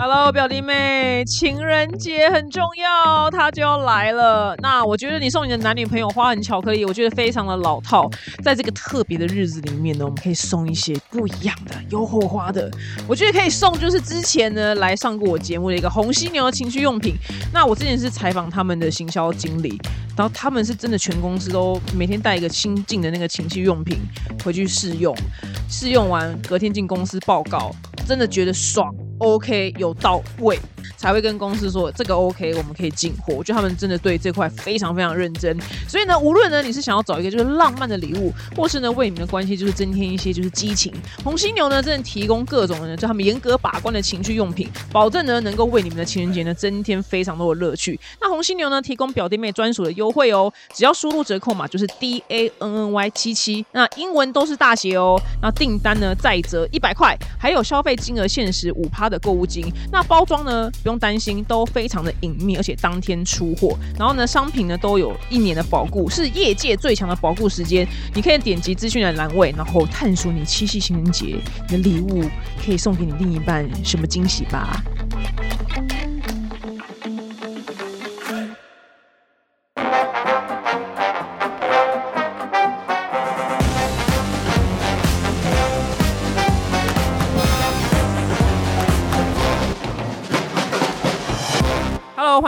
Hello，表弟妹，情人节很重要，它就要来了。那我觉得你送你的男女朋友花痕巧克力，我觉得非常的老套。在这个特别的日子里面呢，我们可以送一些不一样的、有火花的。我觉得可以送，就是之前呢来上过我节目的一个红犀牛的情趣用品。那我之前是采访他们的行销经理，然后他们是真的全公司都每天带一个新进的那个情趣用品回去试用，试用完隔天进公司报告，真的觉得爽。OK，有到位。才会跟公司说这个 OK，我们可以进货。我觉得他们真的对这块非常非常认真。所以呢，无论呢你是想要找一个就是浪漫的礼物，或是呢为你们的关系就是增添一些就是激情，红犀牛呢真的提供各种呢就他们严格把关的情趣用品，保证呢能够为你们的情人节呢增添非常多的乐趣。那红犀牛呢提供表弟妹专属的优惠哦，只要输入折扣码就是 D A N N Y 七七，那英文都是大写哦。那订单呢再折一百块，还有消费金额限时五趴的购物金。那包装呢？不用担心，都非常的隐秘，而且当天出货。然后呢，商品呢都有一年的保固，是业界最强的保固时间。你可以点击资讯的栏位，然后探索你七夕情人节你的礼物，可以送给你另一半什么惊喜吧。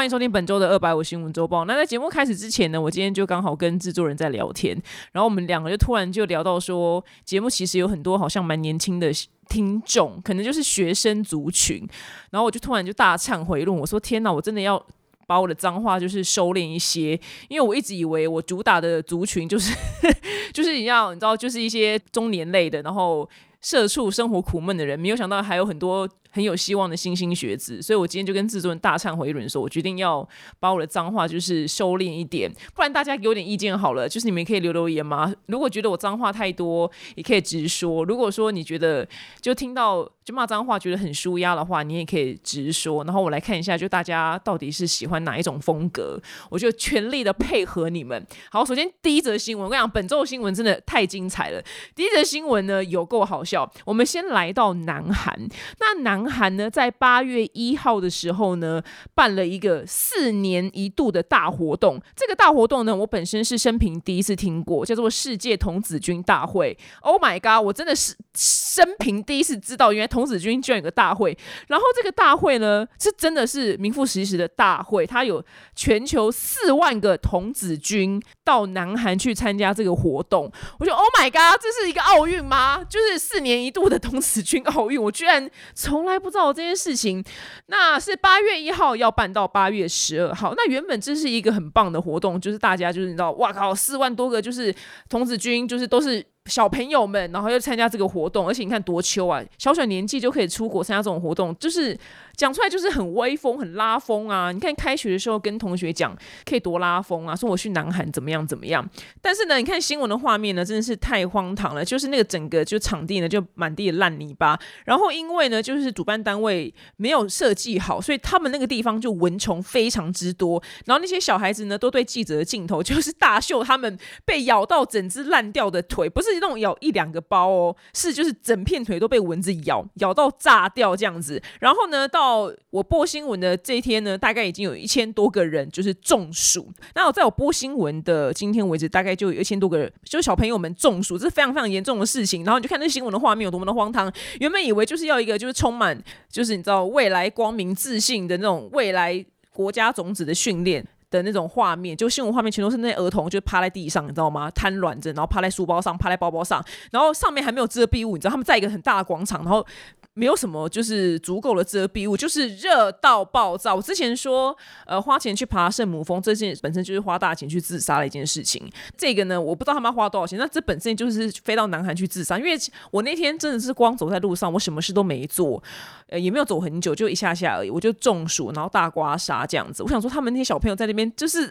欢迎收听本周的二百五新闻周报。那在节目开始之前呢，我今天就刚好跟制作人在聊天，然后我们两个就突然就聊到说，节目其实有很多好像蛮年轻的听众，可能就是学生族群。然后我就突然就大忏悔论，我说天哪，我真的要把我的脏话就是收敛一些，因为我一直以为我主打的族群就是 就是你要你知道，就是一些中年类的，然后社畜生活苦闷的人，没有想到还有很多。很有希望的新兴学子，所以我今天就跟制作人大忏悔一轮，说我决定要把我的脏话就是收敛一点，不然大家给我点意见好了，就是你们可以留留言吗？如果觉得我脏话太多，也可以直说；如果说你觉得就听到就骂脏话觉得很舒压的话，你也可以直说。然后我来看一下，就大家到底是喜欢哪一种风格，我就全力的配合你们。好，首先第一则新闻，我跟你讲，本周的新闻真的太精彩了。第一则新闻呢有够好笑，我们先来到南韩，那南。南韩呢，在八月一号的时候呢，办了一个四年一度的大活动。这个大活动呢，我本身是生平第一次听过，叫做世界童子军大会。Oh my god！我真的是生平第一次知道，原来童子军居然有个大会。然后这个大会呢，是真的是名副其实的大会，它有全球四万个童子军到南韩去参加这个活动。我觉得 Oh my god！这是一个奥运吗？就是四年一度的童子军奥运，我居然从来。还不知道这件事情，那是八月一号要办到八月十二号。那原本这是一个很棒的活动，就是大家就是你知道，哇靠，四万多个就是童子军，就是都是。小朋友们，然后要参加这个活动，而且你看多秋啊，小小年纪就可以出国参加这种活动，就是讲出来就是很威风、很拉风啊！你看开学的时候跟同学讲，可以多拉风啊，说我去南韩怎么样怎么样。但是呢，你看新闻的画面呢，真的是太荒唐了，就是那个整个就场地呢就满地的烂泥巴，然后因为呢就是主办单位没有设计好，所以他们那个地方就蚊虫非常之多，然后那些小孩子呢都对记者的镜头就是大秀他们被咬到整只烂掉的腿，不是。那种咬一两个包哦，是就是整片腿都被蚊子咬，咬到炸掉这样子。然后呢，到到我播新闻的这一天呢，大概已经有一千多个人就是中暑。那我在我播新闻的今天为止，大概就有一千多个人，就是小朋友们中暑，这是非常非常严重的事情。然后你就看那新闻的画面有多么的荒唐。原本以为就是要一个就是充满就是你知道未来光明自信的那种未来国家种子的训练。的那种画面，就新闻画面全都是那些儿童，就趴在地上，你知道吗？瘫软着，然后趴在书包上，趴在包包上，然后上面还没有遮蔽物，你知道他们在一个很大的广场，然后。没有什么，就是足够的遮蔽物，就是热到爆炸。我之前说，呃，花钱去爬圣母峰，这件本身就是花大钱去自杀的一件事情。这个呢，我不知道他们要花多少钱，那这本身就是飞到南韩去自杀。因为我那天真的是光走在路上，我什么事都没做，呃，也没有走很久，就一下下而已，我就中暑，然后大刮痧这样子。我想说，他们那些小朋友在那边就是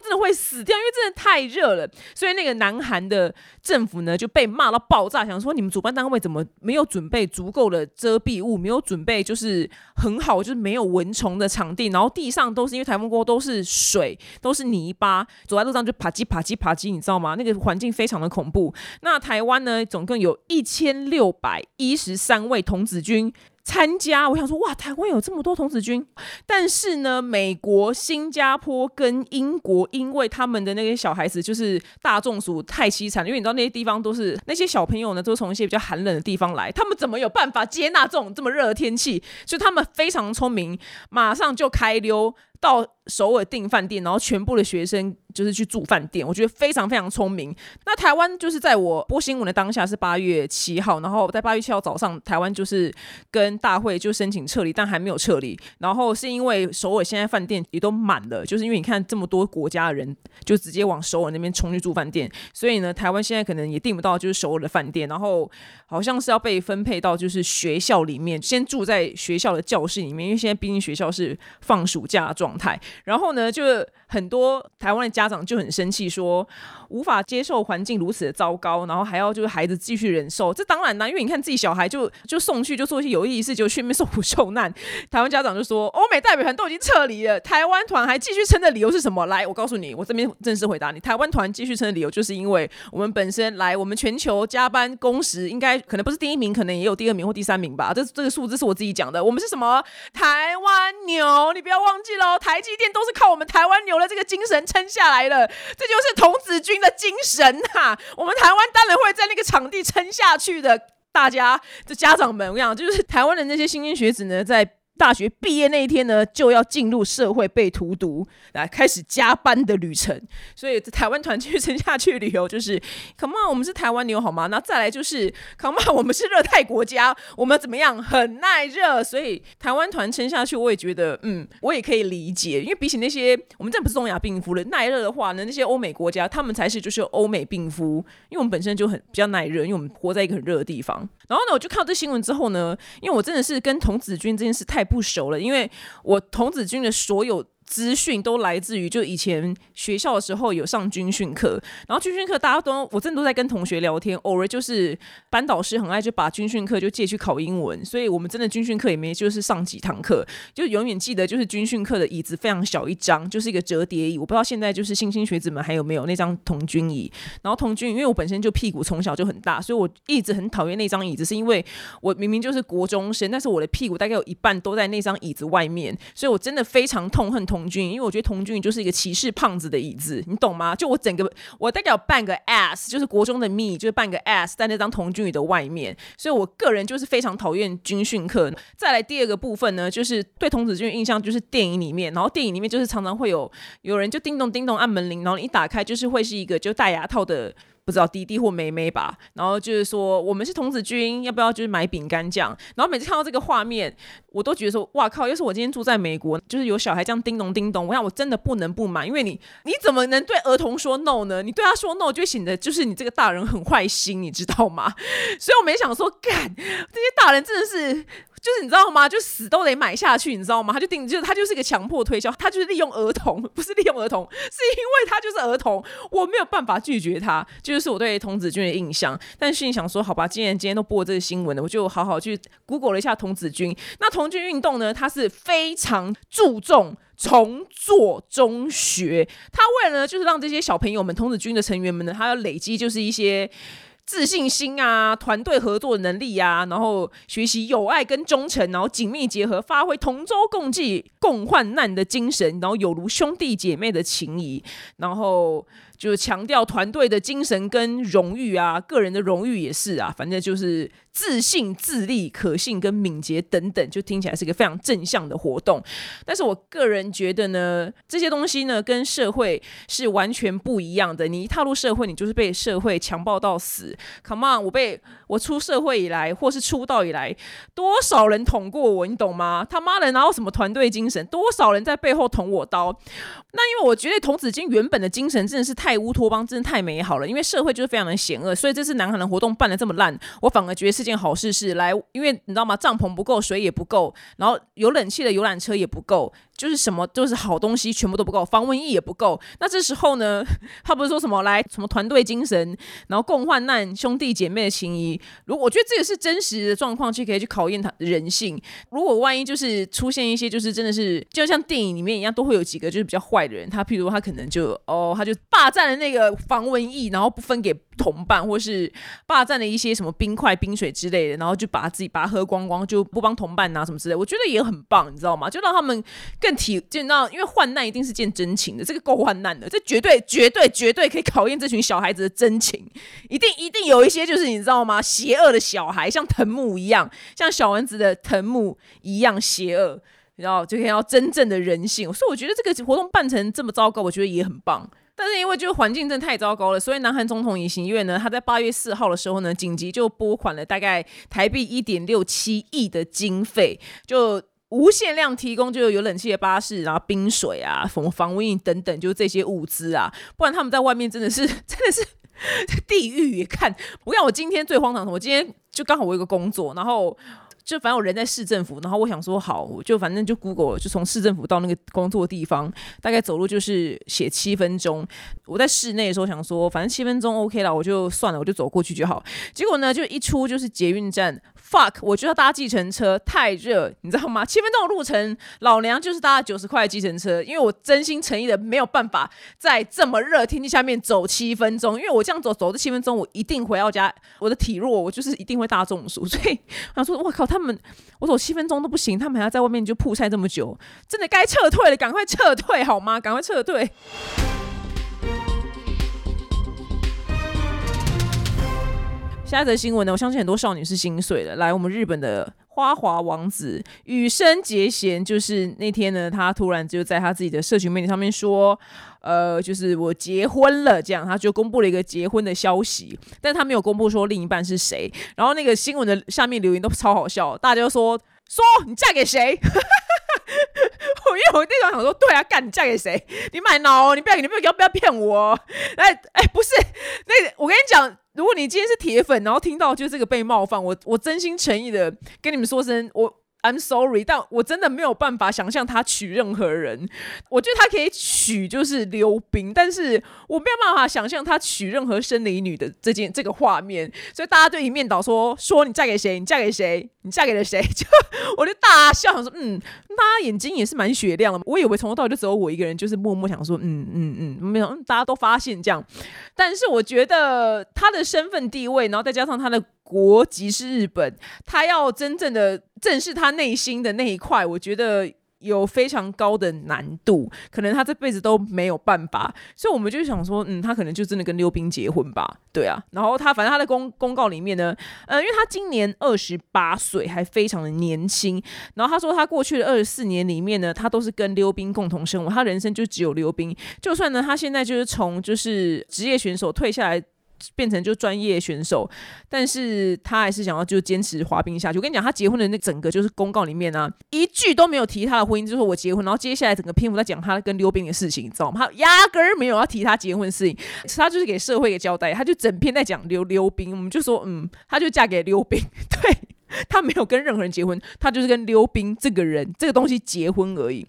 真的会死掉，因为真的太热了。所以那个南韩的政府呢就被骂到爆炸，想说你们主办单位怎么没有准备足够的。遮蔽物没有准备，就是很好，就是没有蚊虫的场地，然后地上都是因为台风过都是水，都是泥巴，走在路上就啪叽啪叽啪叽，你知道吗？那个环境非常的恐怖。那台湾呢，总共有一千六百一十三位童子军。参加。我想说，哇，台湾有这么多童子军，但是呢，美国、新加坡跟英国，因为他们的那些小孩子就是大众属太凄惨，因为你知道那些地方都是那些小朋友呢，都从一些比较寒冷的地方来，他们怎么有办法接纳这种这么热的天气？所以他们非常聪明，马上就开溜到首尔订饭店，然后全部的学生。就是去住饭店，我觉得非常非常聪明。那台湾就是在我播新闻的当下是八月七号，然后在八月七号早上，台湾就是跟大会就申请撤离，但还没有撤离。然后是因为首尔现在饭店也都满了，就是因为你看这么多国家的人就直接往首尔那边冲去住饭店，所以呢，台湾现在可能也订不到就是首尔的饭店。然后好像是要被分配到就是学校里面，先住在学校的教室里面，因为现在毕竟学校是放暑假状状态。然后呢，就很多台湾的家长就很生气，说无法接受环境如此的糟糕，然后还要就是孩子继续忍受。这当然啦，因为你看自己小孩就就送去就做一些有意义事，就去那边 受苦受难。台湾家长就说，欧美代表团都已经撤离了，台湾团还继续撑的理由是什么？来，我告诉你，我这边正式回答你，台湾团继续撑的理由就是因为我们本身来，我们全球加班工时应该可能不是第一名，可能也有第二名或第三名吧。这这个数字是我自己讲的，我们是什么台湾牛？你不要忘记喽，台积电都是靠我们台湾牛的这个精神撑下来的，这就是童子军的精神呐！我们台湾当然会在那个场地撑下去的。大家的家长们，我讲就是台湾的那些新兴学子呢，在。大学毕业那一天呢，就要进入社会被荼毒，来开始加班的旅程。所以台湾团继续撑下去旅游就是，Come on，我们是台湾牛好吗？那再来就是，Come on，我们是热带国家，我们怎么样？很耐热。所以台湾团撑下去，我也觉得，嗯，我也可以理解。因为比起那些我们这不是东亚病夫了，耐热的话呢，那些欧美国家他们才是就是欧美病夫，因为我们本身就很比较耐热，因为我们活在一个很热的地方。然后呢，我就看到这新闻之后呢，因为我真的是跟童子军这件事太。不熟了，因为我童子军的所有。资讯都来自于就以前学校的时候有上军训课，然后军训课大家都我真的都在跟同学聊天，偶尔就是班导师很爱就把军训课就借去考英文，所以我们真的军训课也没就是上几堂课，就永远记得就是军训课的椅子非常小一张，就是一个折叠椅，我不知道现在就是新兴学子们还有没有那张童军椅，然后童军因为我本身就屁股从小就很大，所以我一直很讨厌那张椅子，是因为我明明就是国中生，但是我的屁股大概有一半都在那张椅子外面，所以我真的非常痛恨。童军，因为我觉得童军就是一个歧视胖子的椅子，你懂吗？就我整个，我大概有半个 ass，就是国中的 me，就是半个 ass 在那张童军椅的外面，所以我个人就是非常讨厌军训课。再来第二个部分呢，就是对童子军印象就是电影里面，然后电影里面就是常常会有有人就叮咚叮咚按门铃，然后一打开就是会是一个就戴牙套的。不知道弟弟或妹妹吧，然后就是说我们是童子军，要不要就是买饼干酱？然后每次看到这个画面，我都觉得说哇靠！要是我今天住在美国，就是有小孩这样叮咚叮咚，我想我真的不能不买，因为你你怎么能对儿童说 no 呢？你对他说 no 就显得就是你这个大人很坏心，你知道吗？所以我没想说干这些大人真的是。就是你知道吗？就死都得买下去，你知道吗？他就定，就是他就是一个强迫推销，他就是利用儿童，不是利用儿童，是因为他就是儿童，我没有办法拒绝他，就是我对童子军的印象。但是心里想说，好吧，既然今天都播这个新闻了，我就好好去 Google 了一下童子军。那童军运动呢，它是非常注重重做中学，他为了就是让这些小朋友们，童子军的成员们呢，他要累积就是一些。自信心啊，团队合作能力啊，然后学习友爱跟忠诚，然后紧密结合，发挥同舟共济、共患难的精神，然后有如兄弟姐妹的情谊，然后。就是强调团队的精神跟荣誉啊，个人的荣誉也是啊，反正就是自信、自立、可信跟敏捷等等，就听起来是一个非常正向的活动。但是我个人觉得呢，这些东西呢跟社会是完全不一样的。你一踏入社会，你就是被社会强暴到死。Come on，我被我出社会以来，或是出道以来，多少人捅过我，你懂吗？他妈的，哪有什么团队精神？多少人在背后捅我刀？那因为我觉得童子军原本的精神真的是太乌托邦，真的太美好了。因为社会就是非常的险恶，所以这次南韩的活动办的这么烂，我反而觉得是件好事。是来，因为你知道吗？帐篷不够，水也不够，然后有冷气的游览车也不够，就是什么就是好东西全部都不够，防蚊液也不够。那这时候呢，他不是说什么来什么团队精神，然后共患难、兄弟姐妹的情谊。如果我觉得这个是真实的状况，去可以去考验他人性。如果万一就是出现一些就是真的是就像电影里面一样，都会有几个就是比较坏的人。他譬如他可能就哦，他就霸占了那个防蚊液，然后不分给。同伴，或是霸占了一些什么冰块、冰水之类的，然后就把自己把它喝光光，就不帮同伴拿什么之类，我觉得也很棒，你知道吗？就让他们更体，就你知道，因为患难一定是见真情的，这个够患难的，这绝对、绝对、绝对可以考验这群小孩子的真情，一定、一定有一些就是你知道吗？邪恶的小孩，像藤木一样，像小丸子的藤木一样邪恶，然后就可以要真正的人性。所以我觉得这个活动办成这么糟糕，我觉得也很棒。但是因为就是环境真的太糟糕了，所以南韩总统尹锡悦呢，他在八月四号的时候呢，紧急就拨款了大概台币一点六七亿的经费，就无限量提供，就有冷气的巴士，然后冰水啊，什么防蚊液等等，就这些物资啊，不然他们在外面真的是 真的是 地狱。看，我看我今天最荒唐的，我今天就刚好我有个工作，然后。就反正我人在市政府，然后我想说好，就反正就 Google 就从市政府到那个工作地方，大概走路就是写七分钟。我在室内的时候想说，反正七分钟 OK 了，我就算了，我就走过去就好。结果呢，就一出就是捷运站。fuck，我就要搭计程车，太热，你知道吗？七分钟的路程，老娘就是搭九十块的计程车，因为我真心诚意的没有办法在这么热天气下面走七分钟，因为我这样走走这七分钟，我一定回到家，我的体弱，我就是一定会大中暑，所以我想说，我靠，他们我走七分钟都不行，他们还要在外面就曝晒这么久，真的该撤退了，赶快撤退好吗？赶快撤退。下一则新闻呢，我相信很多少女是心碎的。来，我们日本的花滑王子羽生结弦，就是那天呢，他突然就在他自己的社群媒体上面说，呃，就是我结婚了，这样他就公布了一个结婚的消息，但他没有公布说另一半是谁。然后那个新闻的下面留言都超好笑，大家都说说你嫁给谁？我因为我那时候想说，对啊，干你嫁给谁？你买脑，你不要，你不要不要骗我。哎哎，不是，那我跟你讲。如果你今天是铁粉，然后听到就是这个被冒犯，我我真心诚意的跟你们说声我。I'm sorry，但我真的没有办法想象他娶任何人。我觉得他可以娶就是溜冰，但是我没有办法想象他娶任何生理女的这件这个画面。所以大家就一面倒说说你嫁给谁？你嫁给谁？你嫁给了谁？就我就大笑，想说嗯，他眼睛也是蛮雪亮的。我以为从头到尾就只有我一个人，就是默默想说嗯嗯嗯，没有，大家都发现这样。但是我觉得他的身份地位，然后再加上他的。国籍是日本，他要真正的正视他内心的那一块，我觉得有非常高的难度，可能他这辈子都没有办法。所以我们就想说，嗯，他可能就真的跟溜冰结婚吧？对啊。然后他反正他的公公告里面呢，呃，因为他今年二十八岁，还非常的年轻。然后他说，他过去的二十四年里面呢，他都是跟溜冰共同生活，他人生就只有溜冰。就算呢，他现在就是从就是职业选手退下来。变成就专业选手，但是他还是想要就坚持滑冰下去。我跟你讲，他结婚的那整个就是公告里面呢，一句都没有提他的婚姻，就是我结婚。然后接下来整个篇幅在讲他跟溜冰的事情，你知道吗？他压根儿没有要提他结婚的事情，他就是给社会一个交代，他就整篇在讲溜溜冰。我们就说，嗯，他就嫁给溜冰，对。他没有跟任何人结婚，他就是跟溜冰这个人这个东西结婚而已。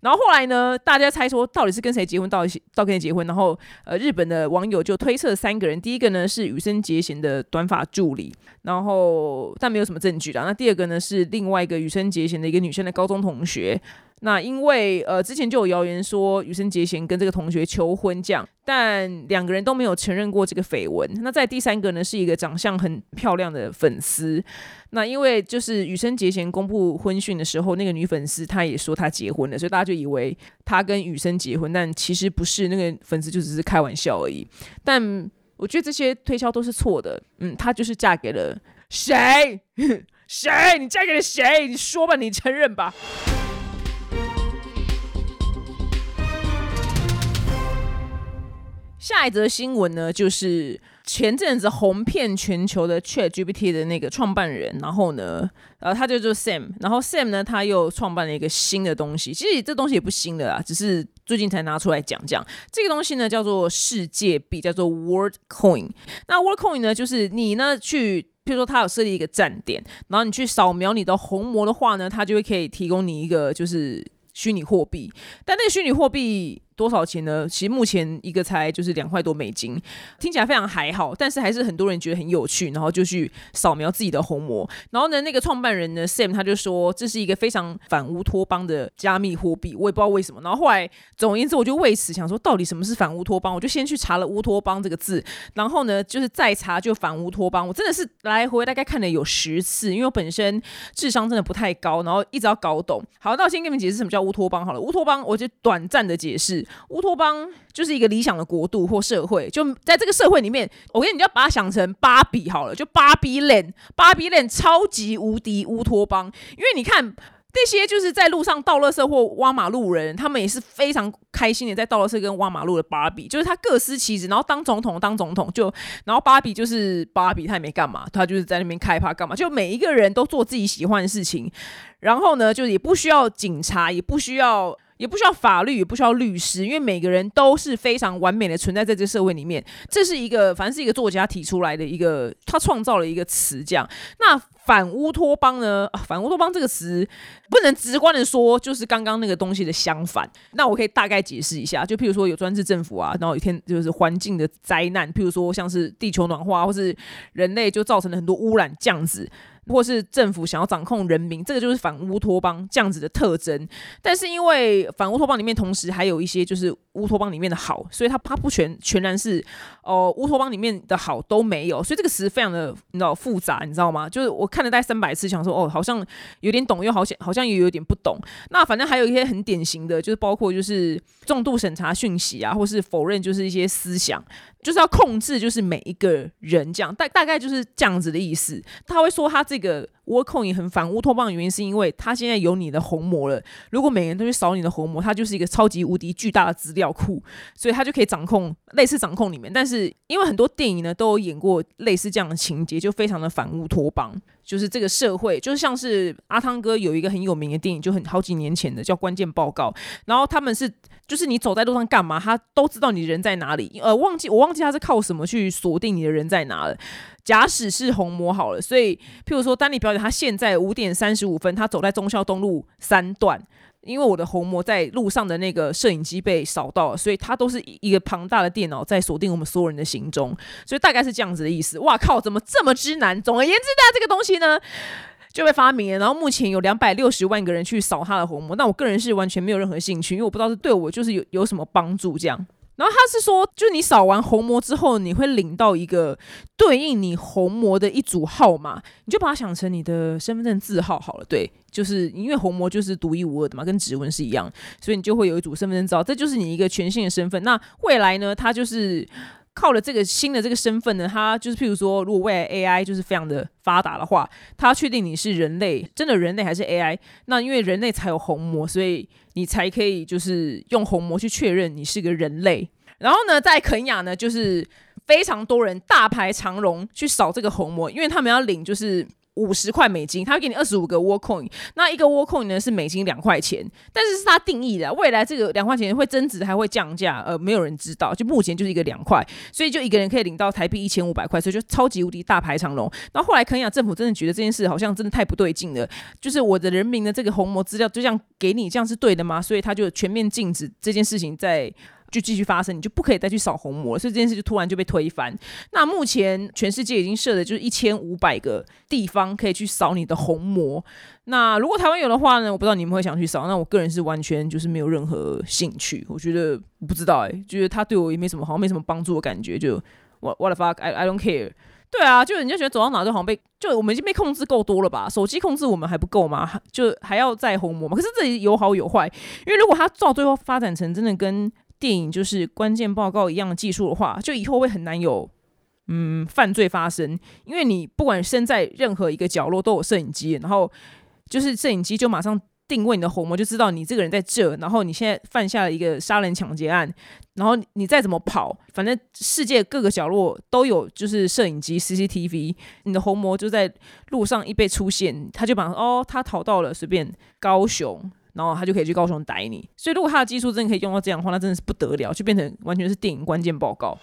然后后来呢，大家猜说到底是跟谁结婚，到底到跟谁结婚？然后呃，日本的网友就推测三个人，第一个呢是羽生结弦的短发助理，然后但没有什么证据的。那第二个呢是另外一个羽生结弦的一个女生的高中同学。那因为呃之前就有谣言说羽生结弦跟这个同学求婚这样，但两个人都没有承认过这个绯闻。那在第三个呢是一个长相很漂亮的粉丝。那因为就是羽生结弦公布婚讯的时候，那个女粉丝她也说她结婚了，所以大家就以为她跟羽生结婚，但其实不是，那个粉丝就只是开玩笑而已。但我觉得这些推销都是错的。嗯，她就是嫁给了谁？谁？你嫁给了谁？你说吧，你承认吧。下一则新闻呢，就是前阵子红遍全球的 Chat GPT 的那个创办人，然后呢，呃，他就叫 Sam，然后 Sam 呢，他又创办了一个新的东西，其实这东西也不新的啦，只是最近才拿出来讲讲。这个东西呢，叫做世界币，叫做 World Coin。那 World Coin 呢，就是你呢去，譬如说他有设立一个站点，然后你去扫描你的虹膜的话呢，它就会可以提供你一个就是。虚拟货币，但那个虚拟货币。多少钱呢？其实目前一个才就是两块多美金，听起来非常还好，但是还是很多人觉得很有趣，然后就去扫描自己的虹膜。然后呢，那个创办人呢，Sam 他就说这是一个非常反乌托邦的加密货币，我也不知道为什么。然后后来总而言之，我就为此想说，到底什么是反乌托邦？我就先去查了乌托邦这个字，然后呢，就是再查就反乌托邦。我真的是来回大概看了有十次，因为我本身智商真的不太高，然后一直要搞懂。好，那我先给你们解释什么叫乌托邦好了。乌托邦，我就短暂的解释。乌托邦就是一个理想的国度或社会，就在这个社会里面，我跟你要把它想成芭比好了，就芭比 land，芭比 land 超级无敌乌托邦。因为你看那些就是在路上倒垃圾或挖马路人，他们也是非常开心的在倒垃圾跟挖马路的芭比，就是他各司其职，然后当总统当总统就，然后芭比就是芭比，他也没干嘛，他就是在那边开趴干嘛，就每一个人都做自己喜欢的事情，然后呢，就是也不需要警察，也不需要。也不需要法律，也不需要律师，因为每个人都是非常完美的存在在这个社会里面。这是一个，反正是一个作家提出来的一个，他创造了一个词，这样。那反乌托邦呢？反乌托邦这个词不能直观的说，就是刚刚那个东西的相反。那我可以大概解释一下，就譬如说有专制政府啊，然后有一天就是环境的灾难，譬如说像是地球暖化，或是人类就造成了很多污染这样子。或是政府想要掌控人民，这个就是反乌托邦这样子的特征。但是因为反乌托邦里面同时还有一些就是乌托邦里面的好，所以它它不全全然是哦乌托邦里面的好都没有。所以这个词非常的你知道复杂，你知道吗？就是我看了大概三百次，想说哦好像有点懂，又好像好像也有点不懂。那反正还有一些很典型的，就是包括就是重度审查讯息啊，或是否认就是一些思想。就是要控制，就是每一个人这样，大大概就是这样子的意思。他会说他这个。沃控也很反乌托邦的原因，是因为他现在有你的虹膜了。如果每个人都去扫你的虹膜，它就是一个超级无敌巨大的资料库，所以他就可以掌控类似掌控里面。但是因为很多电影呢都有演过类似这样的情节，就非常的反乌托邦。就是这个社会，就是像是阿汤哥有一个很有名的电影，就很好几年前的叫《关键报告》，然后他们是就是你走在路上干嘛，他都知道你人在哪里。呃，忘记我忘记他是靠什么去锁定你的人在哪了。假使是红魔好了，所以譬如说，丹尼表姐他现在五点三十五分，他走在忠孝东路三段，因为我的红魔在路上的那个摄影机被扫到了，所以他都是一个庞大的电脑在锁定我们所有人的行踪，所以大概是这样子的意思。哇靠，怎么这么之难？总而言之，大家这个东西呢就被发明了，然后目前有两百六十万个人去扫他的红魔，那我个人是完全没有任何兴趣，因为我不知道是对我就是有有什么帮助这样。然后他是说，就你扫完红魔之后，你会领到一个对应你红魔的一组号码，你就把它想成你的身份证字号好了。对，就是因为红魔就是独一无二的嘛，跟指纹是一样，所以你就会有一组身份证照，这就是你一个全新的身份。那未来呢，它就是靠了这个新的这个身份呢，他就是譬如说，如果未来 AI 就是非常的发达的话，他确定你是人类，真的人类还是 AI？那因为人类才有虹膜，所以。你才可以就是用虹膜去确认你是个人类，然后呢，在肯雅呢，就是非常多人大排长龙去扫这个虹膜，因为他们要领就是五十块美金，他会给你二十五个 War Coin，那一个 War Coin 呢是美金两块钱，但是是他定义的，未来这个两块钱会增值还会降价，呃，没有人知道，就目前就是一个两块，所以就一个人可以领到台币一千五百块，所以就超级无敌大排长龙。然后后来肯雅政府真的觉得这件事好像真的太不对劲了，就是我的人民的这个虹膜资料就这样。给你这样是对的吗？所以他就全面禁止这件事情在就继续发生，你就不可以再去扫虹膜，所以这件事就突然就被推翻。那目前全世界已经设的就是一千五百个地方可以去扫你的虹膜。那如果台湾有的话呢？我不知道你们会想去扫。那我个人是完全就是没有任何兴趣。我觉得不知道哎，觉得他对我也没什么好像没什么帮助的感觉。就 what what the fuck？I I don't care。对啊，就人家觉得走到哪都好像被，就我们已经被控制够多了吧？手机控制我们还不够吗？就还要再红魔吗？可是这里有好有坏，因为如果它到最后发展成真的跟电影就是关键报告一样的技术的话，就以后会很难有嗯犯罪发生，因为你不管身在任何一个角落都有摄影机，然后就是摄影机就马上。定位你的虹膜就知道你这个人在这，然后你现在犯下了一个杀人抢劫案，然后你再怎么跑，反正世界各个角落都有就是摄影机 CCTV，你的虹膜就在路上一被出现，他就把哦他逃到了随便高雄，然后他就可以去高雄逮你。所以如果他的技术真的可以用到这样的话，那真的是不得了，就变成完全是电影关键报告。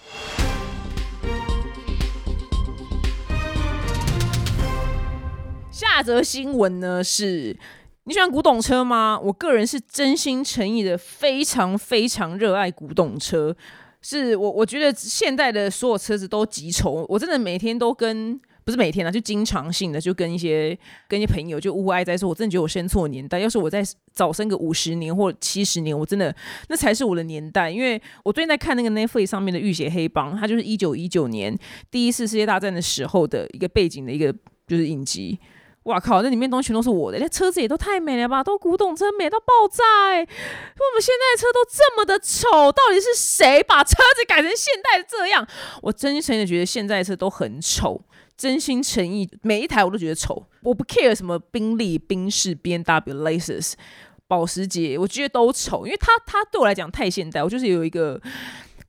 下则新闻呢是。你喜欢古董车吗？我个人是真心诚意的，非常非常热爱古董车。是我我觉得现代的所有车子都极丑，我真的每天都跟。不是每天啊，就经常性的，就跟一些跟一些朋友就呜哀哉说，我真的觉得我生错年代。要是我在早生个五十年或七十年，我真的那才是我的年代。因为我最近在看那个 Netflix 上面的《浴血黑帮》，它就是一九一九年第一次世界大战的时候的一个背景的一个就是影集。哇靠，那里面东西全都是我的，那车子也都太美了吧，都古董车美到爆炸。哎，我们现在的车都这么的丑，到底是谁把车子改成现代的这样？我真心诚的觉得现在的车都很丑。真心诚意，每一台我都觉得丑。我不 care 什么宾利、宾士、B N W、Lexus、保时捷，我觉得都丑，因为它它对我来讲太现代。我就是有一个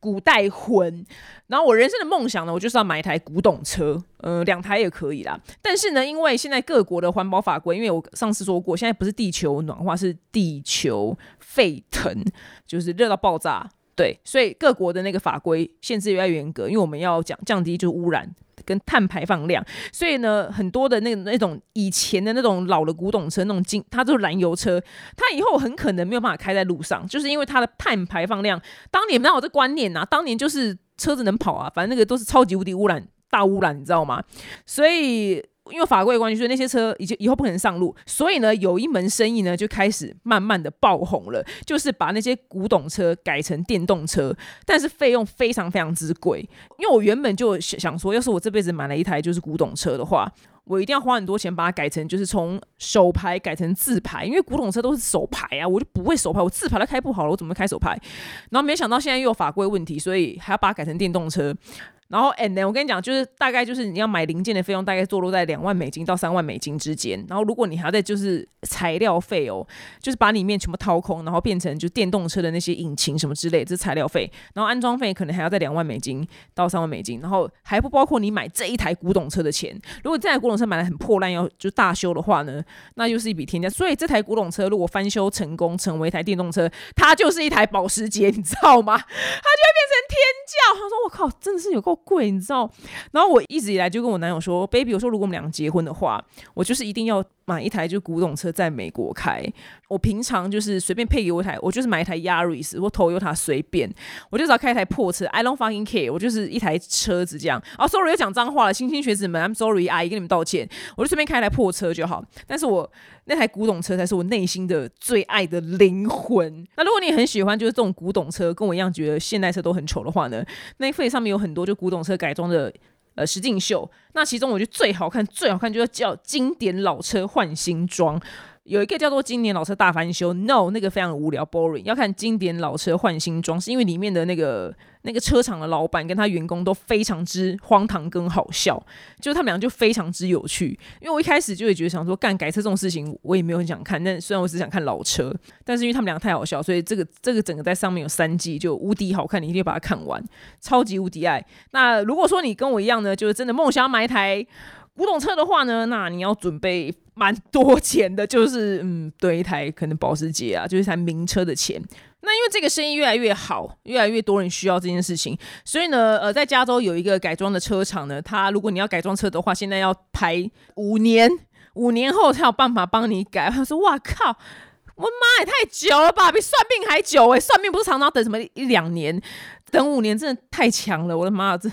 古代魂，然后我人生的梦想呢，我就是要买一台古董车，呃，两台也可以啦。但是呢，因为现在各国的环保法规，因为我上次说过，现在不是地球暖化，是地球沸腾，就是热到爆炸。对，所以各国的那个法规限制越来越严格，因为我们要讲降低就是污染。跟碳排放量，所以呢，很多的那那种以前的那种老的古董车，那种金，它就是燃油车，它以后很可能没有办法开在路上，就是因为它的碳排放量。当年没有这观念呐，当年就是车子能跑啊，反正那个都是超级无敌污染，大污染，你知道吗？所以。因为法规的关系，所以那些车已经以后不可能上路。所以呢，有一门生意呢就开始慢慢的爆红了，就是把那些古董车改成电动车，但是费用非常非常之贵。因为我原本就想说，要是我这辈子买了一台就是古董车的话，我一定要花很多钱把它改成就是从手牌改成自牌，因为古董车都是手牌啊，我就不会手牌，我自牌都开不好了，我怎么开手牌？然后没想到现在又有法规问题，所以还要把它改成电动车。然后，and then 我跟你讲，就是大概就是你要买零件的费用，大概坐落在两万美金到三万美金之间。然后，如果你还要在就是材料费哦，就是把里面全部掏空，然后变成就电动车的那些引擎什么之类，这材料费。然后安装费可能还要在两万美金到三万美金。然后还不包括你买这一台古董车的钱。如果这台古董车买的很破烂，要就大修的话呢，那又是一笔天价。所以这台古董车如果翻修成功，成为一台电动车，它就是一台保时捷，你知道吗？它就会变成天价。他说：“我靠，真的是有够。”贵，你知道？然后我一直以来就跟我男友说，baby，我说如果我们两个结婚的话，我就是一定要买一台就古董车在美国开。我平常就是随便配给我一台，我就是买一台 Yaris 或 Toyota 随便，我就只要开一台破车，I don't fucking care，我就是一台车子这样。啊，sorry 又讲脏话了，星星学子们，I'm sorry，阿姨跟你们道歉，我就随便开一台破车就好。但是我那台古董车才是我内心的最爱的灵魂。那如果你很喜欢就是这种古董车，跟我一样觉得现代车都很丑的话呢，那 f 上面有很多就古董车改装的呃实境秀。那其中我觉得最好看、最好看就是叫经典老车换新装。有一个叫做《经典老车大翻修》，No，那个非常无聊，boring。要看经典老车换新装，是因为里面的那个那个车厂的老板跟他员工都非常之荒唐跟好笑，就他们俩就非常之有趣。因为我一开始就会觉得想说干改车这种事情，我也没有很想看。但虽然我只想看老车，但是因为他们俩太好笑，所以这个这个整个在上面有三季就无敌好看，你一定要把它看完，超级无敌爱。那如果说你跟我一样呢，就是真的梦想买一台。古董车的话呢，那你要准备蛮多钱的，就是 嗯，对一台可能保时捷啊，就是一台名车的钱。那因为这个生意越来越好，越来越多人需要这件事情，所以呢，呃，在加州有一个改装的车厂呢，它如果你要改装车的话，现在要排五年，五年后才有办法帮你改。他说：“哇靠，我妈也太久了吧，比算命还久哎！算命不是常常等什么一两年，等五年真的太强了，我的妈这。”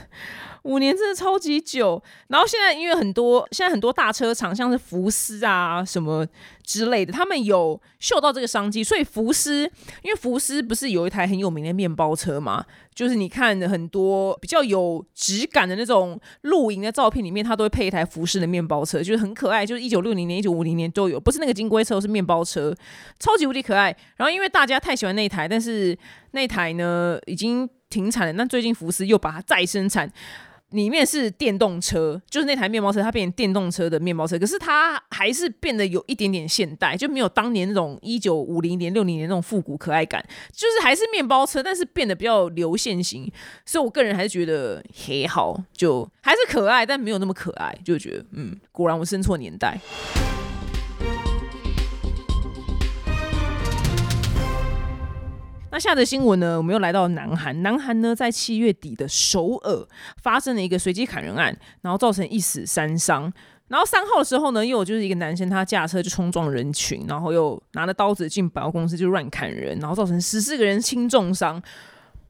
五年真的超级久，然后现在因为很多现在很多大车厂，像是福斯啊什么之类的，他们有嗅到这个商机，所以福斯因为福斯不是有一台很有名的面包车嘛，就是你看很多比较有质感的那种露营的照片里面，它都会配一台福斯的面包车，就是很可爱，就是一九六零年、一九五零年都有，不是那个金龟车，是面包车，超级无敌可爱。然后因为大家太喜欢那台，但是那台呢已经停产了，那最近福斯又把它再生产。里面是电动车，就是那台面包车，它变成电动车的面包车，可是它还是变得有一点点现代，就没有当年那种一九五零年、六零年那种复古可爱感，就是还是面包车，但是变得比较流线型，所以我个人还是觉得还好，就还是可爱，但没有那么可爱，就觉得嗯，果然我生错年代。那下的新闻呢？我们又来到南韩。南韩呢，在七月底的首尔发生了一个随机砍人案，然后造成一死三伤。然后三号的时候呢，又有就是一个男生他驾车就冲撞人群，然后又拿着刀子进百货公司就乱砍人，然后造成十四个人轻重伤。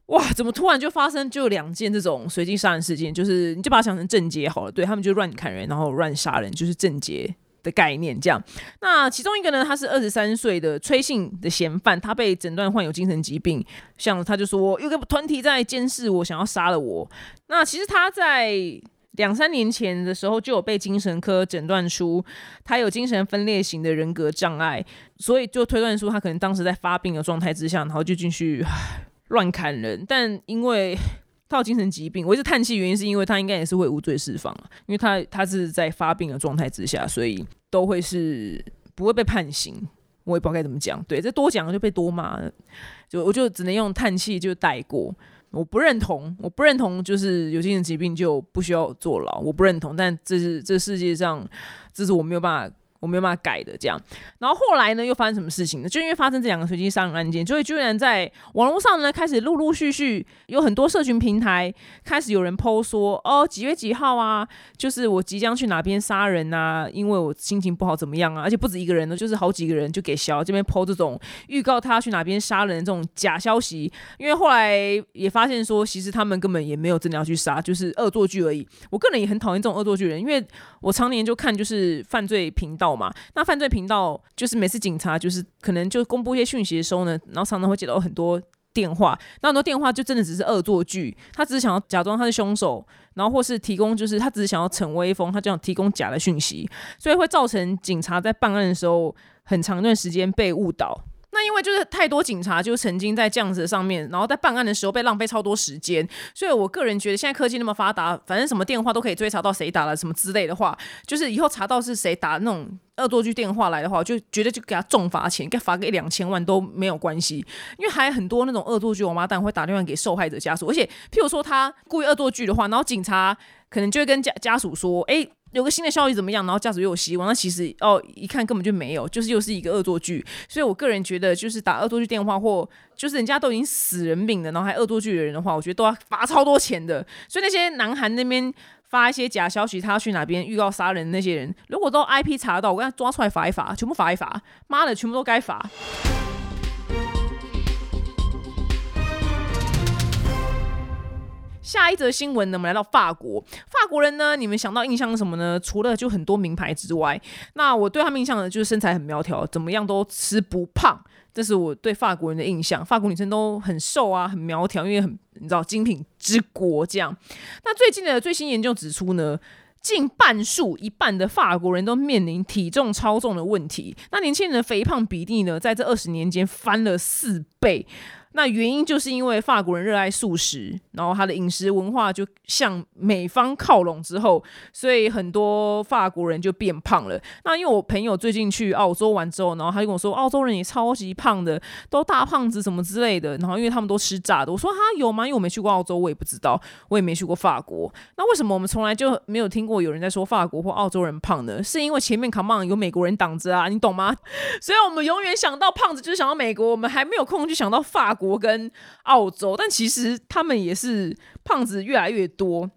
哇，怎么突然就发生就两件这种随机杀人事件？就是你就把它想成正劫好了，对他们就乱砍人，然后乱杀人，就是正劫的概念这样。那其中一个呢，他是二十三岁的崔姓的嫌犯，他被诊断患有精神疾病，像他就说有个团体在监视我，想要杀了我。那其实他在两三年前的时候就有被精神科诊断出他有精神分裂型的人格障碍，所以就推断出他可能当时在发病的状态之下，然后就进去。乱砍人，但因为他有精神疾病，我一直叹气，原因是因为他应该也是会无罪释放因为他他是在发病的状态之下，所以都会是不会被判刑。我也不知道该怎么讲，对，这多讲就被多骂，就我就只能用叹气就带过。我不认同，我不认同，就是有精神疾病就不需要坐牢，我不认同。但这是这世界上，这是我没有办法。我没有办法改的这样，然后后来呢，又发生什么事情呢？就因为发生这两个随机杀人案件，就会居然在网络上呢，开始陆陆续续有很多社群平台开始有人 PO 说，哦，几月几号啊，就是我即将去哪边杀人啊，因为我心情不好怎么样啊？而且不止一个人呢，就是好几个人就给小这边 PO 这种预告他去哪边杀人这种假消息，因为后来也发现说，其实他们根本也没有真的要去杀，就是恶作剧而已。我个人也很讨厌这种恶作剧人，因为我常年就看就是犯罪频道。嘛，那犯罪频道就是每次警察就是可能就公布一些讯息的时候呢，然后常常会接到很多电话，那很多电话就真的只是恶作剧，他只是想要假装他是凶手，然后或是提供就是他只是想要逞威风，他就想提供假的讯息，所以会造成警察在办案的时候很长一段时间被误导。那因为就是太多警察就曾经在这样子上面，然后在办案的时候被浪费超多时间，所以我个人觉得现在科技那么发达，反正什么电话都可以追查到谁打了什么之类的话，就是以后查到是谁打那种恶作剧电话来的话，就觉得就给他重罚钱，给他罚个一两千万都没有关系，因为还有很多那种恶作剧王八蛋会打电话给受害者家属，而且譬如说他故意恶作剧的话，然后警察可能就会跟家家属说，哎。有个新的消息怎么样？然后家属又有希望，那其实哦，一看根本就没有，就是又是一个恶作剧。所以我个人觉得，就是打恶作剧电话或就是人家都已经死人命了，然后还恶作剧的人的话，我觉得都要罚超多钱的。所以那些南韩那边发一些假消息，他要去哪边预告杀人那些人，如果都 IP 查到，我跟他抓出来罚一罚，全部罚一罚，妈的，全部都该罚。下一则新闻呢，我们来到法国。法国人呢，你们想到印象什么呢？除了就很多名牌之外，那我对他们印象呢，就是身材很苗条，怎么样都吃不胖。这是我对法国人的印象。法国女生都很瘦啊，很苗条，因为很你知道精品之国这样。那最近的最新研究指出呢，近半数一半的法国人都面临体重超重的问题。那年轻人的肥胖比例呢，在这二十年间翻了四倍。那原因就是因为法国人热爱素食，然后他的饮食文化就向美方靠拢之后，所以很多法国人就变胖了。那因为我朋友最近去澳洲玩之后，然后他就跟我说，澳洲人也超级胖的，都大胖子什么之类的。然后因为他们都吃炸的，我说哈有吗？因为我没去过澳洲，我也不知道，我也没去过法国。那为什么我们从来就没有听过有人在说法国或澳洲人胖呢？是因为前面 come on 有美国人挡着啊，你懂吗？所以我们永远想到胖子就是想到美国，我们还没有空去想到法。国跟澳洲，但其实他们也是胖子越来越多。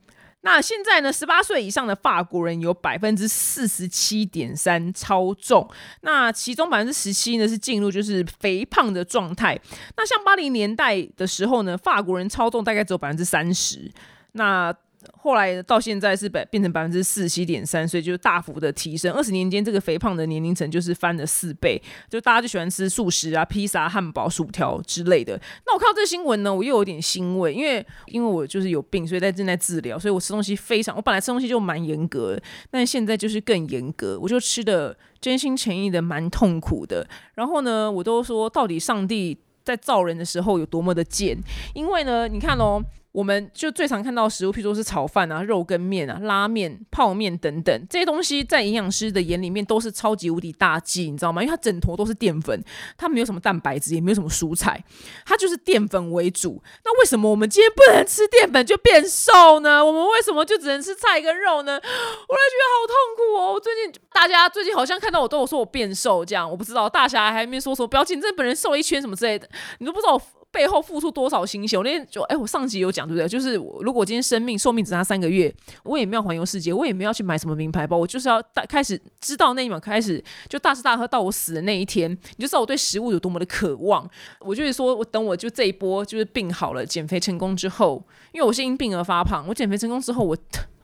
那现在呢，十八岁以上的法国人有百分之四十七点三超重，那其中百分之十七呢是进入就是肥胖的状态。那像八零年代的时候呢，法国人超重大概只有百分之三十。那后来到现在是百变成百分之四十七点三，所以就大幅的提升。二十年间，这个肥胖的年龄层就是翻了四倍。就大家就喜欢吃素食啊、披萨、汉堡、薯条之类的。那我看到这新闻呢，我又有点欣慰，因为因为我就是有病，所以在正在治疗，所以我吃东西非常，我本来吃东西就蛮严格，但现在就是更严格，我就吃的真心诚意的蛮痛苦的。然后呢，我都说到底上帝在造人的时候有多么的贱，因为呢，你看哦。我们就最常看到食物，譬如说是炒饭啊、肉跟面啊、拉面、泡面等等这些东西，在营养师的眼里面都是超级无敌大忌，你知道吗？因为它整坨都是淀粉，它没有什么蛋白质，也没有什么蔬菜，它就是淀粉为主。那为什么我们今天不能吃淀粉就变瘦呢？我们为什么就只能吃菜跟肉呢？我来觉得好痛苦哦！我最近大家最近好像看到我都有说我变瘦这样，我不知道大侠还没说说表情，这本人瘦了一圈什么之类的，你都不知道我。背后付出多少心血。我那天就哎，我上集有讲对不对？就是如果今天生命寿命只差三个月，我也没有环游世界，我也没有去买什么名牌包，我就是要大开始知道那一秒开始就大吃大喝到我死的那一天，你就知道我对食物有多么的渴望。我就是说我等我就这一波就是病好了，减肥成功之后，因为我是因病而发胖，我减肥成功之后我。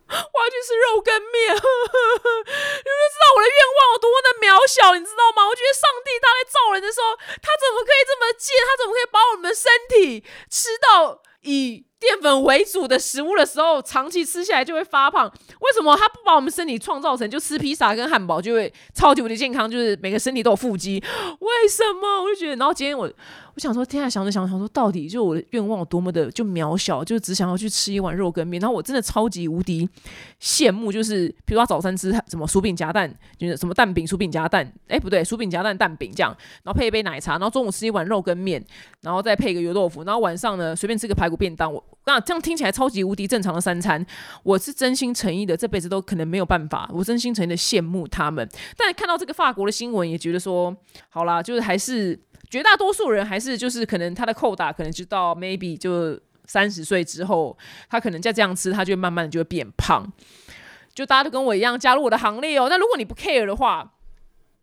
我要去吃肉跟面，你们知道我的愿望有多么的渺小，你知道吗？我觉得上帝他在造人的时候，他怎么可以这么贱？他怎么可以把我们的身体吃到以淀粉为主的食物的时候，长期吃下来就会发胖？为什么他不把我们身体创造成就吃披萨跟汉堡就会超级无敌健康？就是每个身体都有腹肌？为什么？我就觉得，然后今天我。我想说，天在想着想想说，到底就我的愿望有多么的就渺小，就只想要去吃一碗肉跟面。然后我真的超级无敌羡慕，就是比如说早餐吃什么薯饼夹蛋，就是什么蛋饼、薯饼夹蛋，哎不对，薯饼夹蛋蛋饼这样，然后配一杯奶茶，然后中午吃一碗肉跟面，然后再配一个油豆腐，然后晚上呢随便吃个排骨便当。我 那这样听起来超级无敌正常的三餐，我是真心诚意的，这辈子都可能没有办法。我真心诚意的羡慕他们，但看到这个法国的新闻，也觉得说，好啦，就是还是。绝大多数人还是就是可能他的扣打可能就到 maybe 就三十岁之后，他可能再这样吃，他就会慢慢的就会变胖。就大家都跟我一样加入我的行列哦。那如果你不 care 的话，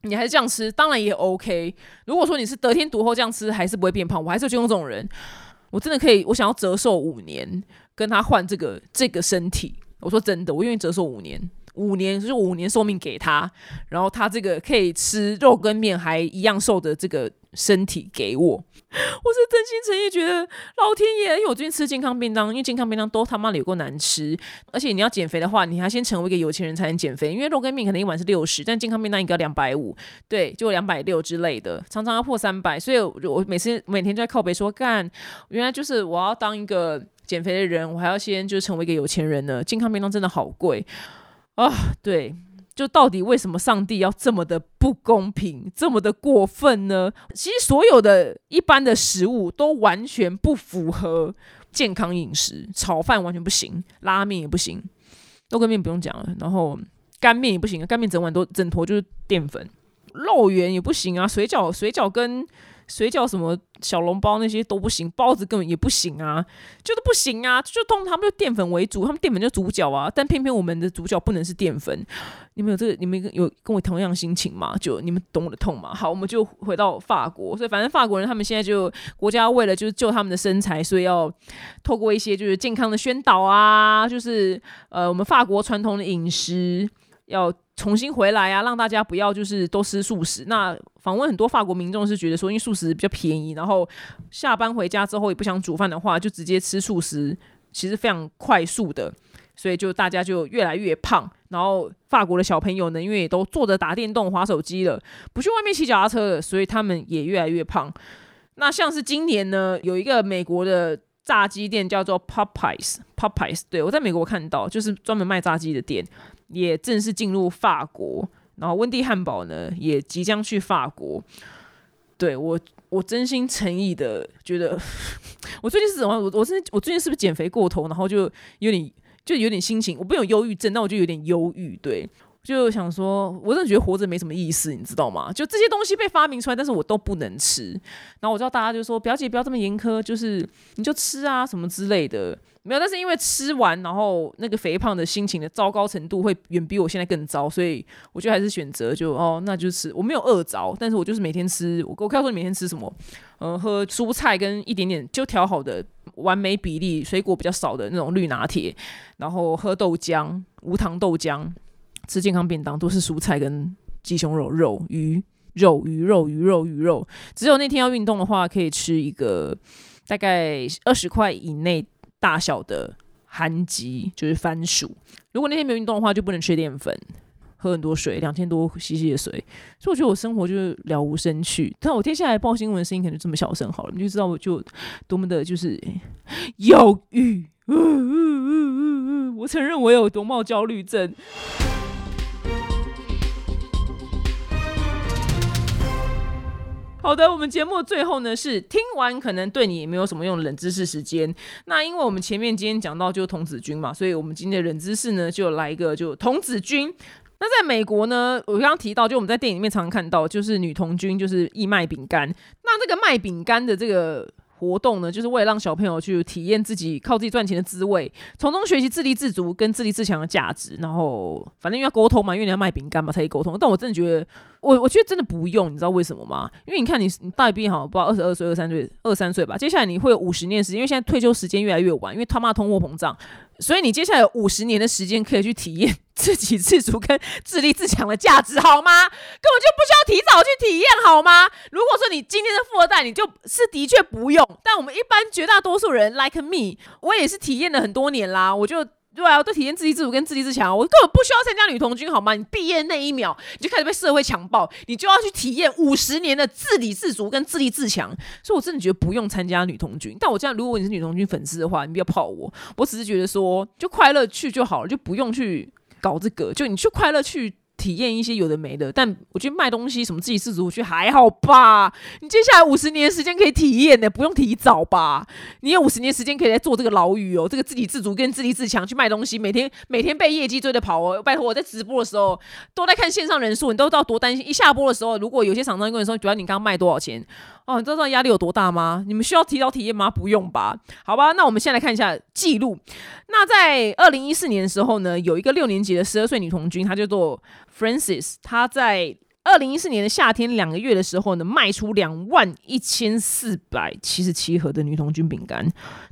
你还是这样吃，当然也 OK。如果说你是得天独厚这样吃，还是不会变胖，我还是就用这种人，我真的可以，我想要折寿五年，跟他换这个这个身体。我说真的，我愿意折寿五年。五年就是五年寿命给他，然后他这个可以吃肉跟面还一样瘦的这个身体给我，我是真心诚意觉得老天爷，因为我最近吃健康便当，因为健康便当都他妈的有够难吃，而且你要减肥的话，你还先成为一个有钱人才能减肥，因为肉跟面可能一碗是六十，但健康便当一个两百五，对，就两百六之类的，常常要破三百，所以我每次每天就在靠背说干，原来就是我要当一个减肥的人，我还要先就是成为一个有钱人呢，健康便当真的好贵。啊，对，就到底为什么上帝要这么的不公平，这么的过分呢？其实所有的一般的食物都完全不符合健康饮食，炒饭完全不行，拉面也不行，肉跟面不用讲了，然后干面也不行，干面整碗都整坨就是淀粉，肉圆也不行啊，水饺水饺跟。水饺什么小笼包那些都不行，包子根本也不行啊，就是不行啊，就通他们就淀粉为主，他们淀粉就主角啊，但偏偏我们的主角不能是淀粉。你们有这个？你们有跟我同样心情吗？就你们懂我的痛吗？好，我们就回到法国，所以反正法国人他们现在就国家为了就是救他们的身材，所以要透过一些就是健康的宣导啊，就是呃我们法国传统的饮食要。重新回来啊，让大家不要就是都吃素食。那访问很多法国民众是觉得说，因为素食比较便宜，然后下班回家之后也不想煮饭的话，就直接吃素食，其实非常快速的，所以就大家就越来越胖。然后法国的小朋友呢，因为也都坐着打电动、滑手机了，不去外面骑脚踏车了，所以他们也越来越胖。那像是今年呢，有一个美国的炸鸡店叫做 Popeyes，Popeyes，对我在美国看到，就是专门卖炸鸡的店。也正式进入法国，然后温蒂汉堡呢也即将去法国。对我，我真心诚意的觉得，我最近是怎么？我我真我最近是不是减肥过头？然后就有点就有点心情，我不有忧郁症，那我就有点忧郁。对。就想说，我真的觉得活着没什么意思，你知道吗？就这些东西被发明出来，但是我都不能吃。然后我知道大家就说，表姐不要这么严苛，就是你就吃啊什么之类的。没有，但是因为吃完，然后那个肥胖的心情的糟糕程度会远比我现在更糟，所以我觉得还是选择就哦，那就吃。我没有饿着，但是我就是每天吃。我我告诉你每天吃什么？嗯，喝蔬菜跟一点点就调好的完美比例，水果比较少的那种绿拿铁，然后喝豆浆，无糖豆浆。吃健康便当都是蔬菜跟鸡胸肉、肉鱼、肉鱼、肉鱼、肉鱼肉。只有那天要运动的话，可以吃一个大概二十块以内大小的韩吉，就是番薯。如果那天没有运动的话，就不能吃淀粉，喝很多水，两千多 CC 的水。所以我觉得我生活就是了无生趣。但我接下来报新闻声音可能就这么小声好了，你就知道我就多么的就是忧郁。我承认我有多冒焦虑症。好的，我们节目最后呢是听完可能对你也没有什么用冷知识时间。那因为我们前面今天讲到就童子军嘛，所以我们今天的冷知识呢就来一个就童子军。那在美国呢，我刚刚提到就我们在电影里面常常看到，就是女童军就是义卖饼干。那这个卖饼干的这个活动呢，就是为了让小朋友去体验自己靠自己赚钱的滋味，从中学习自立自足跟自立自强的价值。然后，反正因为要沟通嘛，因为你要卖饼干嘛，才可以沟通。但我真的觉得，我我觉得真的不用，你知道为什么吗？因为你看你你大毕业好，不知道二十二岁、二三岁、二三岁吧，接下来你会有五十年时间，因为现在退休时间越来越晚，因为他妈通货膨胀。所以你接下来有五十年的时间可以去体验自给自足跟自立自强的价值，好吗？根本就不需要提早去体验，好吗？如果说你今天是富二代，你就是的确不用。但我们一般绝大多数人，like me，我也是体验了很多年啦，我就。对啊，我都体验自立自主跟自立自强，我根本不需要参加女童军，好吗？你毕业那一秒你就开始被社会强暴，你就要去体验五十年的自理自足跟自立自强，所以我真的觉得不用参加女童军。但我这样，如果你是女童军粉丝的话，你不要泡我，我只是觉得说，就快乐去就好了，就不用去搞这个，就你去快乐去。体验一些有的没的，但我觉得卖东西什么自己自足，我觉得还好吧。你接下来五十年时间可以体验的，不用提早吧？你有五十年时间可以来做这个牢狱哦，这个自己自足跟自立自强去卖东西，每天每天被业绩追着跑哦。拜托我在直播的时候都在看线上人数，你都知道多担心。一下播的时候，如果有些厂商跟你说，主要你刚卖多少钱？哦，你知道压力有多大吗？你们需要提早体验吗？不用吧？好吧，那我们先来看一下记录。那在二零一四年的时候呢，有一个六年级的十二岁女童军，她叫做 Francis，她在。二零一四年的夏天两个月的时候呢，卖出两万一千四百七十七盒的女童军饼干。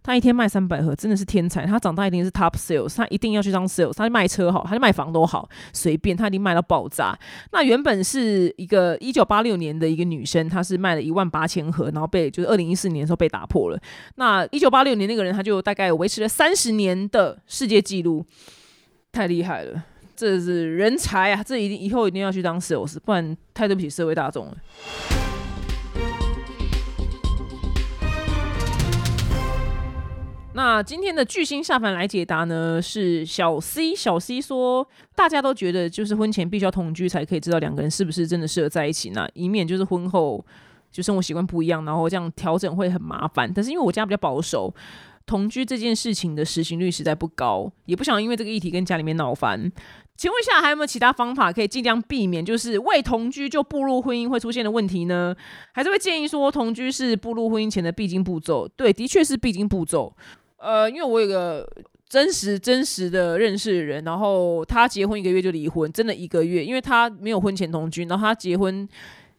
他一天卖三百盒，真的是天才。他长大一定是 top sales，他一定要去当 sales。他卖车好，他就卖房都好，随便他一定卖到爆炸。那原本是一个一九八六年的一个女生，她是卖了一万八千盒，然后被就是二零一四年的时候被打破了。那一九八六年那个人，他就大概维持了三十年的世界纪录，太厉害了。这是人才啊！这一定以后一定要去当 sales，不然太对不起社会大众了。那今天的巨星下凡来解答呢？是小 C，小 C 说，大家都觉得就是婚前必须要同居才可以知道两个人是不是真的适合在一起呢？以免就是婚后就生活习惯不一样，然后这样调整会很麻烦。但是因为我家比较保守。同居这件事情的实行率实在不高，也不想因为这个议题跟家里面闹翻。请问一下，还有没有其他方法可以尽量避免，就是未同居就步入婚姻会出现的问题呢？还是会建议说，同居是步入婚姻前的必经步骤？对，的确是必经步骤。呃，因为我有个真实真实的认识的人，然后他结婚一个月就离婚，真的一个月，因为他没有婚前同居，然后他结婚。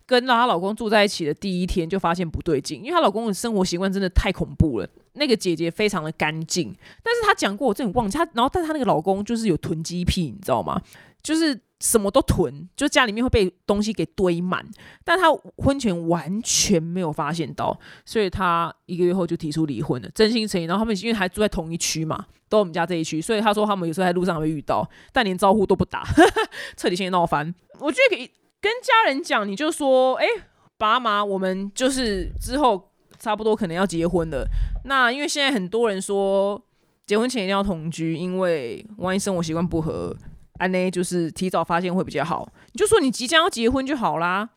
跟到她老公住在一起的第一天就发现不对劲，因为她老公的生活习惯真的太恐怖了。那个姐姐非常的干净，但是她讲过，我真的忘记她。然后，但她那个老公就是有囤积癖，你知道吗？就是什么都囤，就家里面会被东西给堆满。但他婚前完全没有发现到，所以他一个月后就提出离婚了，真心诚意。然后他们因为还住在同一区嘛，都我们家这一区，所以他说他们有时候在路上会遇到，但连招呼都不打，彻底先闹翻。我觉得可以。跟家人讲，你就说，哎，爸妈，我们就是之后差不多可能要结婚了。那因为现在很多人说，结婚前一定要同居，因为万一生活习惯不合，安呢就是提早发现会比较好。你就说你即将要结婚就好啦。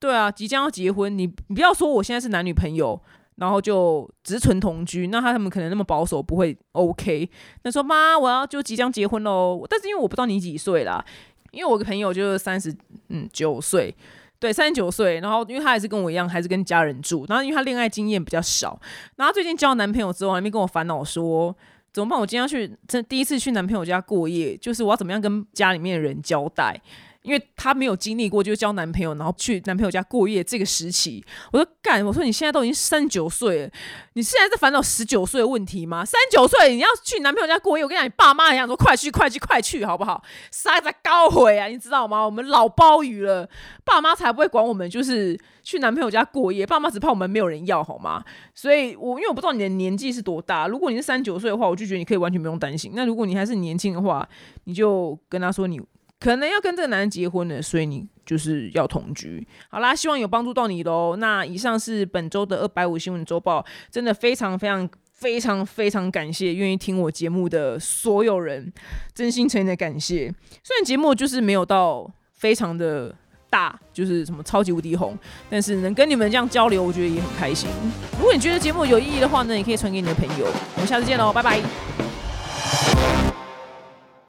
对啊，即将要结婚，你你不要说我现在是男女朋友，然后就只纯同居，那他他们可能那么保守不会 OK。那说妈，我要就即将结婚喽，但是因为我不知道你几岁啦。因为我个朋友就是三十嗯九岁，对三十九岁，然后因为她也是跟我一样，还是跟家人住，然后因为她恋爱经验比较少，然后最近交男朋友之后，还没跟我烦恼说怎么办？我今天要去这第一次去男朋友家过夜，就是我要怎么样跟家里面的人交代？因为他没有经历过，就是交男朋友，然后去男朋友家过夜这个时期。我说干，我说你现在都已经三九岁了，你现在在烦恼十九岁的问题吗？三九岁你要去男朋友家过夜，我跟你讲，你爸妈一样说快去快去快去，好不好？塞子高回啊，你知道吗？我们老包鱼了，爸妈才不会管我们，就是去男朋友家过夜，爸妈只怕我们没有人要，好吗？所以，我因为我不知道你的年纪是多大，如果你是三九岁的话，我就觉得你可以完全不用担心。那如果你还是年轻的话，你就跟他说你。可能要跟这个男人结婚了，所以你就是要同居。好啦，希望有帮助到你喽。那以上是本周的二百五新闻周报，真的非常非常非常非常感谢愿意听我节目的所有人，真心诚意的感谢。虽然节目就是没有到非常的大，就是什么超级无敌红，但是能跟你们这样交流，我觉得也很开心。如果你觉得节目有意义的话呢，也可以传给你的朋友。我们下次见喽，拜拜。